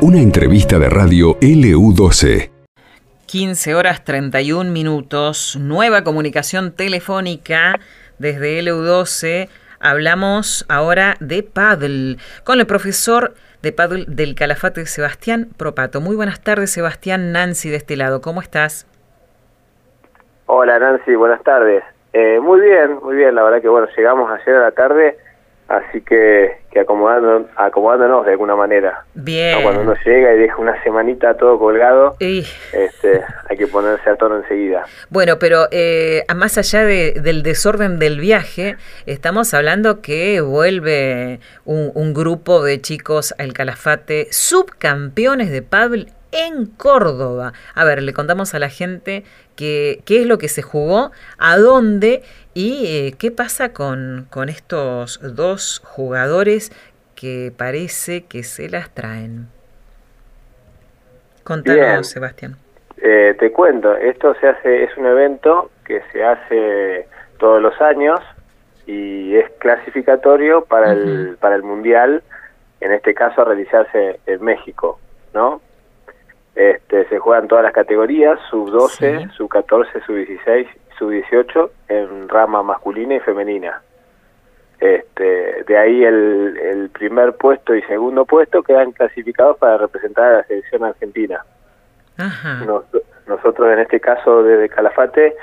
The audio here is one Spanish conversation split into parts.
Una entrevista de radio LU12. 15 horas 31 minutos, nueva comunicación telefónica desde LU12. Hablamos ahora de paddle con el profesor de paddle del Calafate Sebastián Propato. Muy buenas tardes, Sebastián. Nancy de este lado, ¿cómo estás? Hola Nancy, buenas tardes. Eh, muy bien, muy bien. La verdad que bueno, llegamos ayer a la tarde Así que, que acomodándonos de alguna manera. Bien. Cuando uno llega y deja una semanita todo colgado, este, hay que ponerse a tono enseguida. Bueno, pero eh, más allá de, del desorden del viaje, estamos hablando que vuelve un, un grupo de chicos al Calafate, subcampeones de paddle en Córdoba. A ver, le contamos a la gente qué es lo que se jugó, a dónde y eh, qué pasa con, con estos dos jugadores que parece que se las traen. Contanos, Sebastián. Eh, te cuento, esto se hace, es un evento que se hace todos los años y es clasificatorio para el para el mundial, en este caso a realizarse en México, ¿no? Este, se juegan todas las categorías, sub 12, sub 14, sub 16, sub 18 en rama masculina y femenina. Este, de ahí el, el primer puesto y segundo puesto quedan clasificados para representar a la selección argentina. nosotros en este caso desde Calafate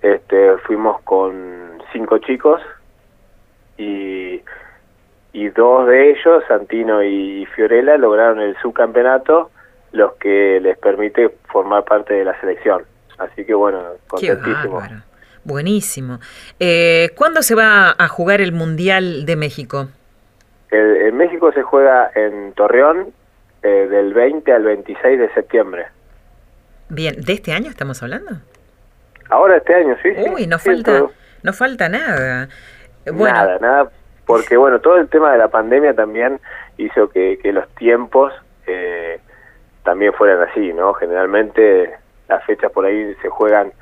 este, fuimos con cinco chicos y, y dos de ellos, Santino y Fiorella, lograron el subcampeonato los que les permite formar parte de la selección. Así que bueno, contentísimo. Buenísimo. Eh, ¿Cuándo se va a jugar el Mundial de México? en México se juega en Torreón eh, del 20 al 26 de septiembre. Bien, ¿de este año estamos hablando? Ahora este año, sí. Uy, no, falta, no falta nada. Bueno. Nada, nada, porque bueno, todo el tema de la pandemia también hizo que, que los tiempos eh, también fueran así, ¿no? Generalmente las fechas por ahí se juegan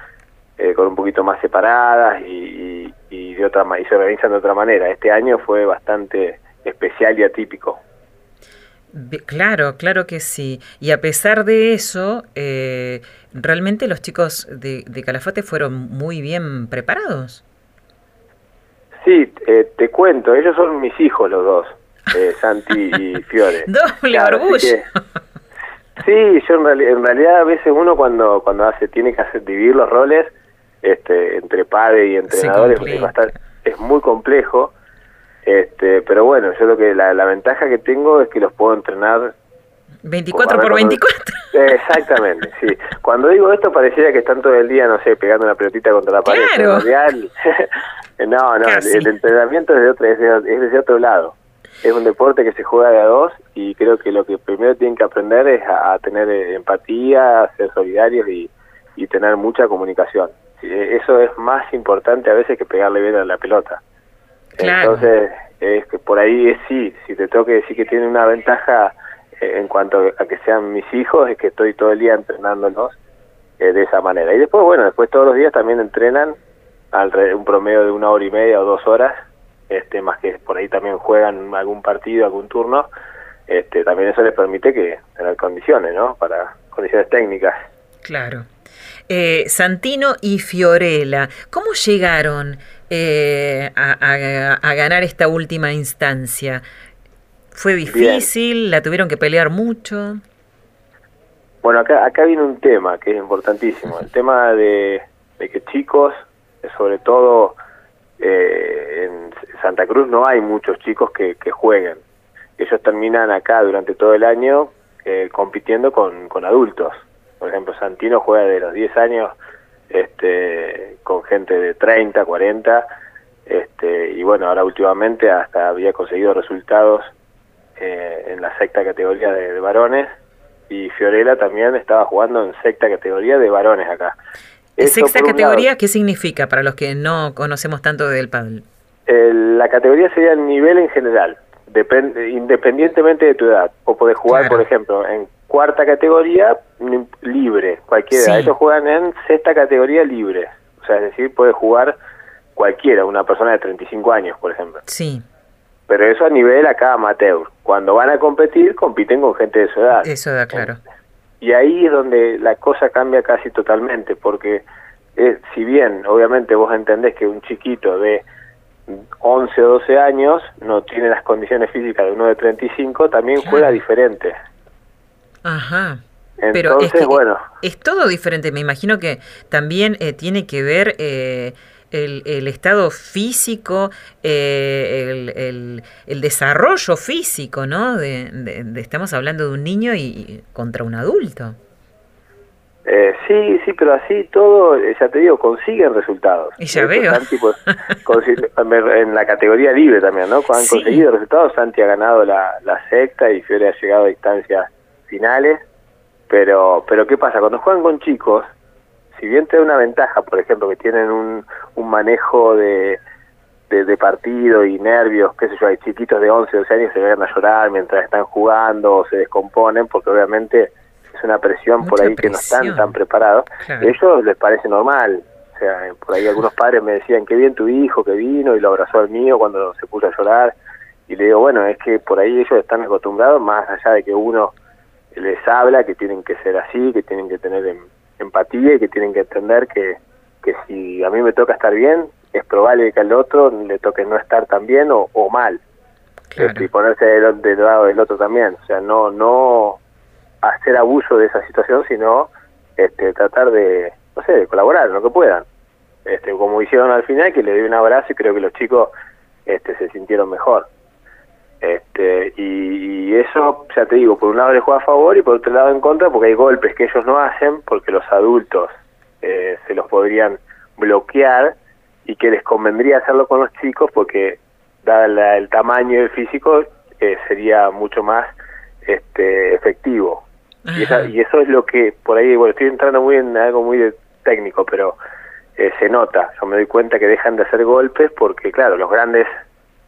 eh, con un poquito más separadas y, y, de otra y se organizan de otra manera. Este año fue bastante especial y atípico. Claro, claro que sí. Y a pesar de eso, eh, realmente los chicos de, de, Calafate fueron muy bien preparados. Sí, eh, te cuento, ellos son mis hijos los dos, eh, Santi y Fiore. Doble orgullo. Sí, yo en, realidad a veces uno cuando cuando hace tiene que hacer dividir los roles este entre padre y entrenadores es, bastante, es muy complejo. Este, pero bueno, yo lo que la, la ventaja que tengo es que los puedo entrenar 24 por 24. Exactamente, sí. Cuando digo esto pareciera que están todo el día, no sé, pegando una pelotita contra la pared. Claro. no, no, el, entrenamiento es de, otro, es, de, es otro lado. Es un deporte que se juega de a dos y creo que lo que primero tienen que aprender es a, tener eh, empatía, a ser solidarios y, y tener mucha comunicación. Eh, eso es más importante a veces que pegarle bien a la pelota. Entonces, es que por ahí es sí, si te tengo que decir que tiene una ventaja eh, en cuanto a que sean mis hijos, es que estoy todo el día entrenándolos de esa manera. Y después, bueno, después todos los días también entrenan al un promedio de una hora y media o dos horas, este más que por ahí también juegan algún partido, algún turno, este, también eso les permite que tener condiciones, ¿no? Para condiciones técnicas. Claro. Eh, Santino y Fiorella, ¿cómo llegaron eh, a, ganar esta última instancia? ¿Fue difícil? ¿La tuvieron que pelear mucho? Bueno, acá, acá viene un tema que es importantísimo, el tema de, que chicos, sobre todo eh, en Santa Cruz no hay muchos chicos que, que jueguen ellos terminan acá durante todo el año eh, compitiendo con, adultos. Por ejemplo, Santino juega de los 10 años este, con gente de 30, 40, este, y bueno, ahora últimamente hasta había conseguido resultados eh, en la sexta categoría de, varones, y Fiorella también estaba jugando en sexta categoría de varones acá. ¿Sexta categoría qué significa para los que no conocemos tanto del pádel? la categoría sería el nivel en general independientemente de tu edad. O podés jugar, por ejemplo, en cuarta categoría libre, cualquiera. Ellos juegan en sexta categoría libre. O sea, es decir, puede jugar cualquiera, una persona de 35 años, por ejemplo. Sí. pero eso a nivel acá amateur. Cuando van a competir, compiten con gente de su edad. Eso da claro. Y ahí es donde la cosa cambia casi totalmente, porque eh, si bien obviamente vos entendés que un chiquito de 11 o 12 años no tiene las condiciones físicas de uno de 35, también juega diferente. Ajá. Pero es bueno. Es todo diferente. Me imagino que también eh, tiene que ver eh, el, estado físico, eh, el, el, desarrollo físico, ¿no? De, estamos hablando de un niño y, contra un adulto. Eh, sí, sí, pero así todo, eh, ya te digo, consiguen resultados. Y ya veo. en la categoría libre también, ¿no? Cuando han conseguido resultados, Santi ha ganado la, la sexta y Fiore ha llegado a distancias finales. Pero, pero ¿qué pasa? Cuando juegan con chicos, si bien te da una ventaja, por ejemplo, que tienen un, un manejo de, de, partido y nervios, qué sé yo, hay chiquitos de 11, 12 años que se vayan a llorar mientras están jugando o se descomponen, porque obviamente es una presión por ahí que no están tan preparados. A ellos les parece normal. O sea, por ahí algunos padres me decían, qué bien tu hijo que vino y lo abrazó al mío cuando se puso a llorar. Y le digo, bueno, es que por ahí ellos están acostumbrados, más allá de que uno les habla que tienen que ser así, que tienen que tener en empatía y que tienen que entender que, que si a mí me toca estar bien, es probable que al otro le toque no estar tan bien o, mal. Este, y ponerse del, del, lado del otro también. O sea, no no hacer abuso de esa situación, sino este, tratar de, no sé, de colaborar lo que puedan. Este, como hicieron al final, que le di un abrazo y creo que los chicos este, se sintieron mejor. Este, y, eso, ya te digo, por un lado le juega a favor y por otro lado en contra, porque hay golpes que ellos no hacen, porque los adultos eh, se los podrían bloquear y que les convendría hacerlo con los chicos porque, dada el tamaño del físico, eh, sería mucho más este, efectivo. Y, y, eso es lo que, por ahí, bueno, estoy entrando muy en algo muy técnico, pero eh, se nota. Yo me doy cuenta que dejan de hacer golpes porque, claro, los grandes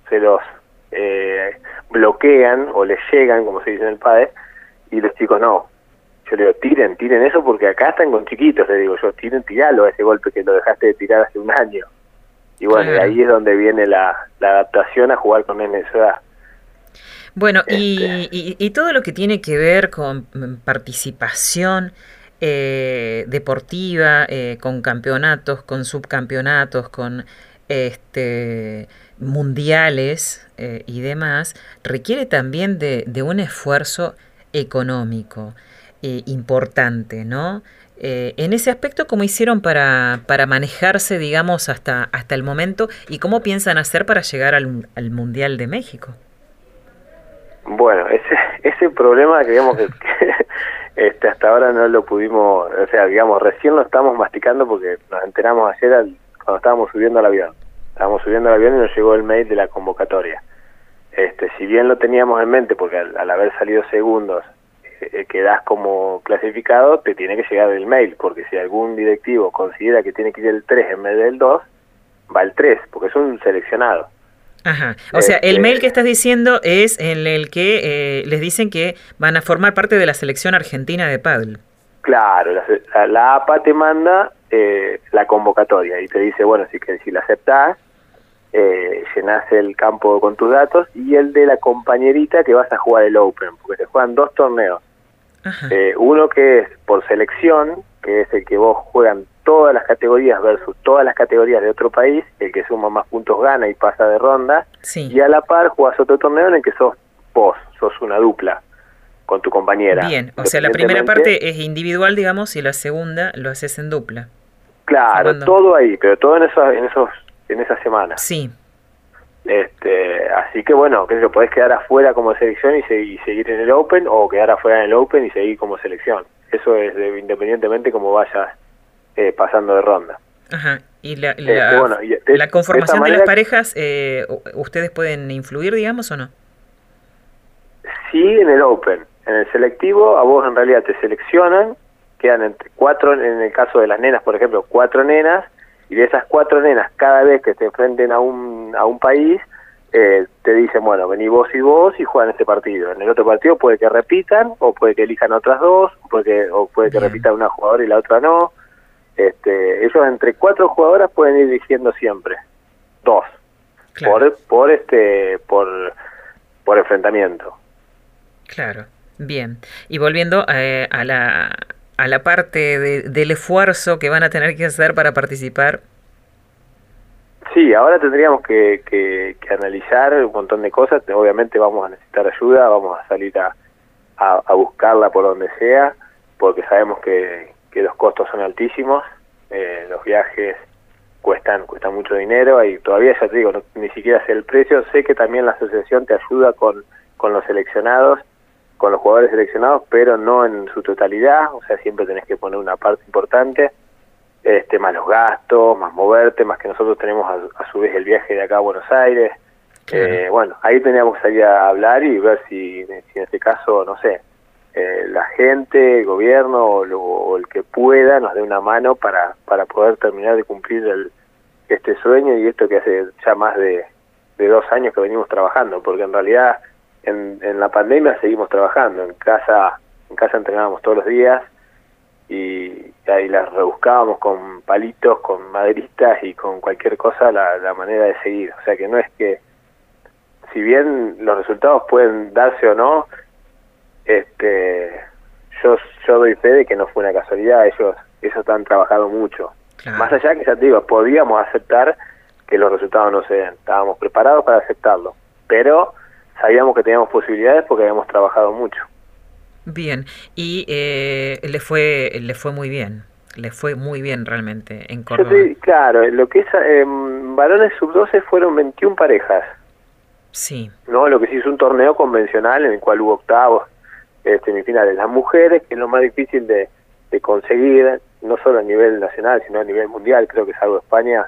se los eh, bloquean o les llegan, como se dice en el padre, y los chicos no. Yo le digo, tiren, tiren eso porque acá están con chiquitos, le digo yo, tiren, tiralo a ese golpe que lo dejaste de tirar hace un año. Y bueno, ahí es donde viene la, adaptación a jugar con él en esa edad. Bueno, y, este. y, todo lo que tiene que ver con participación eh, deportiva, eh, con campeonatos, con subcampeonatos, con este mundiales eh, y demás, requiere también de, un esfuerzo económico eh, importante, ¿no? Eh, en ese aspecto, ¿cómo hicieron para, para manejarse, digamos, hasta, hasta el momento y cómo piensan hacer para llegar al, Mundial de México? Bueno, ese, ese problema que digamos que, este, hasta ahora no lo pudimos, o sea, digamos, recién lo estamos masticando porque nos enteramos ayer cuando estábamos subiendo al avión estábamos subiendo al avión y nos llegó el mail de la convocatoria. Este, si bien lo teníamos en mente, porque al, haber salido segundos eh, quedás como clasificado, te tiene que llegar el mail, porque si algún directivo considera que tiene que ir el 3 en vez del 2, va el 3, porque es un seleccionado. Ajá. O sea, el este, mail que estás diciendo es en el que eh, les dicen que van a formar parte de la selección argentina de paddle. Claro, la, APA te manda eh, la convocatoria y te dice, bueno, si, que, si la aceptás, eh, llenas el campo con tus datos y el de la compañerita que vas a jugar el Open, porque se juegan dos torneos. Eh, uno que es por selección, que es el que vos juegan todas las categorías versus todas las categorías de otro país, el que suma más puntos gana y pasa de ronda, y a la par jugás otro torneo en el que sos vos, sos una dupla con tu compañera. Bien, o sea, la primera parte es individual, digamos, y la segunda lo haces en dupla. Claro, todo ahí, pero todo en esos, en esos en esa semana. Sí. Este, así que bueno, que lo podés quedar afuera como selección y, seguir en el Open o quedar afuera en el Open y seguir como selección. Eso es independientemente como vayas eh, pasando de ronda. Ajá. ¿Y la, este, la, conformación de, las parejas, eh, ustedes pueden influir, digamos, o no? Sí, en el Open. En el selectivo, a vos en realidad te seleccionan, quedan entre cuatro, en el caso de las nenas, por ejemplo, cuatro nenas, y de esas cuatro nenas, cada vez que se enfrenten a un, a un país, eh, te dicen, bueno, vení vos y vos y juegan este partido. En el otro partido puede que repitan, o puede que elijan otras dos, puede que, o puede que repitan una jugadora y la otra no. Este, ellos entre cuatro jugadoras pueden ir eligiendo siempre, dos. por por este por por enfrentamiento. Claro, bien. Y volviendo eh, a la a la parte del esfuerzo que van a tener que hacer para participar. Sí, ahora tendríamos que, que, analizar un montón de cosas. Obviamente vamos a necesitar ayuda, vamos a salir a, a, buscarla por donde sea, porque sabemos que, que los costos son altísimos, eh, los viajes cuestan cuestan mucho dinero y todavía ya te digo, ni siquiera sé el precio. Sé que también la asociación te ayuda con, con los seleccionados con los jugadores seleccionados, pero no en su totalidad, o sea, siempre tenés que poner una parte importante, este más los gastos, más moverte, más que nosotros tenemos a, su vez el viaje de acá a Buenos Aires. Eh, bueno, ahí teníamos que salir a hablar y ver si, si en este caso, no sé, eh, la gente, el gobierno o, el que pueda nos dé una mano para, para poder terminar de cumplir el, este sueño y esto que hace ya más de, de dos años que venimos trabajando, porque en realidad en, en la pandemia seguimos trabajando, en casa, en casa entrenábamos todos los días y ahí las rebuscábamos con palitos, con maderistas y con cualquier cosa la, la manera de seguir. O sea que no es que, si bien los resultados pueden darse o no, este yo yo doy fe de que no fue una casualidad, ellos ellos han trabajado mucho. Más allá que ya te digo, podíamos aceptar que los resultados no se den, estábamos preparados para aceptarlo, pero sabíamos que teníamos posibilidades porque habíamos trabajado mucho. Bien, y eh, le fue le fue muy bien, le fue muy bien realmente en Córdoba. claro, lo que es eh, varones sub-12 fueron 21 parejas. Sí. No, lo que sí es un torneo convencional en el cual hubo octavos, eh, semifinales. Las mujeres, que es lo más difícil de, de conseguir, no solo a nivel nacional, sino a nivel mundial, creo que de España,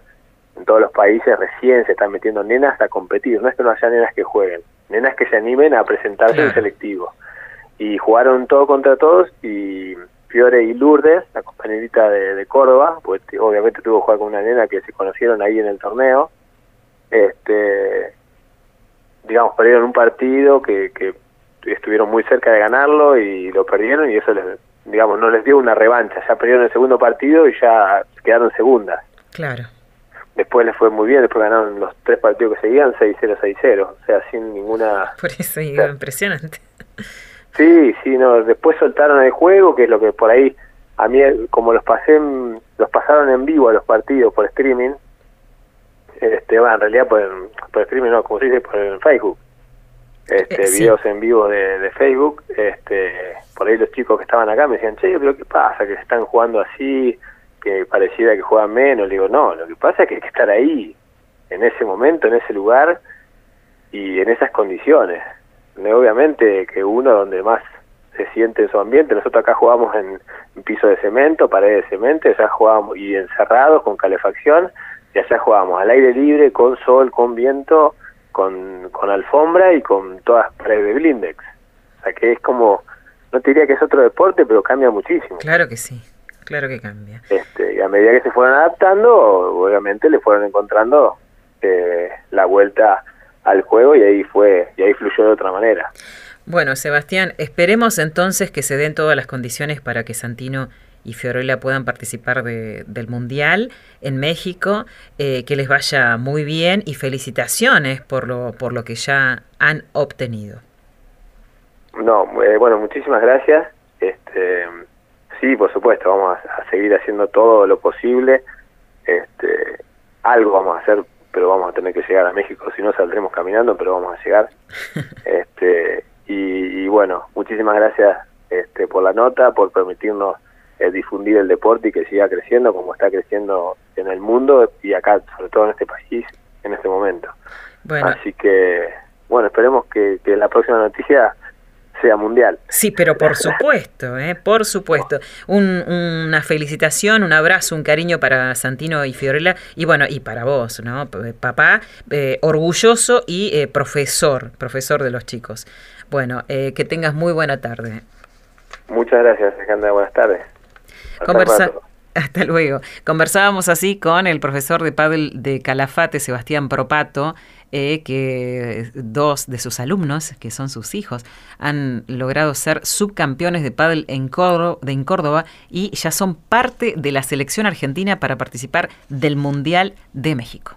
en todos los países recién se están metiendo nenas a competir, no es que no haya nenas que jueguen, nenas que se animen a presentarse en selectivo. Y jugaron todo contra todos y Fiore y Lourdes, la compañerita de, Córdoba, pues obviamente tuvo que jugar con una nena que se conocieron ahí en el torneo, este digamos, perdieron un partido que, que estuvieron muy cerca de ganarlo y lo perdieron y eso les, digamos, no les dio una revancha, ya perdieron el segundo partido y ya quedaron segundas. Claro después les fue muy bien, después ganaron los tres partidos que seguían 6-0, 6-0, o sea, sin ninguna... Por eso, impresionante. Sí, sí, no, después soltaron el juego, que es lo que por ahí, a mí, como los pasé, los pasaron en vivo a los partidos por streaming, este, va, en realidad por, por streaming, no, como se dice, por Facebook, este, eh, videos en vivo de, de, Facebook, este, por ahí los chicos que estaban acá me decían, che, pero ¿qué pasa? Que se están jugando así, que pareciera que juegan menos. Le digo, no, lo que pasa es que hay que estar ahí, en ese momento, en ese lugar y en esas condiciones. Obviamente que uno donde más se siente en su ambiente, nosotros acá jugamos en, piso de cemento, paredes de cemento, ya jugábamos y encerrados con calefacción, y allá jugábamos al aire libre, con sol, con viento, con, con alfombra y con todas paredes de blindex. O sea que es como, no te diría que es otro deporte, pero cambia muchísimo. Claro que sí. Claro que cambia. Este, y a medida que se fueron adaptando, obviamente le fueron encontrando eh, la vuelta al juego y ahí fue y ahí fluyó de otra manera. Bueno, Sebastián, esperemos entonces que se den todas las condiciones para que Santino y Fiorella puedan participar de, del Mundial en México, eh, que les vaya muy bien y felicitaciones por lo, por lo que ya han obtenido. No, eh, bueno, muchísimas gracias. Este, Sí, por supuesto, vamos a, seguir haciendo todo lo posible. Este, algo vamos a hacer, pero vamos a tener que llegar a México, si no saldremos caminando, pero vamos a llegar. este, y, bueno, muchísimas gracias este, por la nota, por permitirnos eh, difundir el deporte y que siga creciendo como está creciendo en el mundo y acá, sobre todo en este país, en este momento. Así que, bueno, esperemos que, que la próxima noticia sea mundial. Sí, pero por supuesto, ¿eh? por supuesto. una felicitación, un abrazo, un cariño para Santino y Fiorella y bueno, y para vos, ¿no? Papá, eh, orgulloso y eh, profesor, profesor de los chicos. Bueno, eh, que tengas muy buena tarde. Muchas gracias, Alejandra. Buenas tardes. Conversa hasta luego. Conversábamos así con el profesor de pádel de Calafate, Sebastián Propato, eh, que dos de sus alumnos, que son sus hijos, han logrado ser subcampeones de pádel en en Córdoba y ya son parte de la selección argentina para participar del Mundial de México.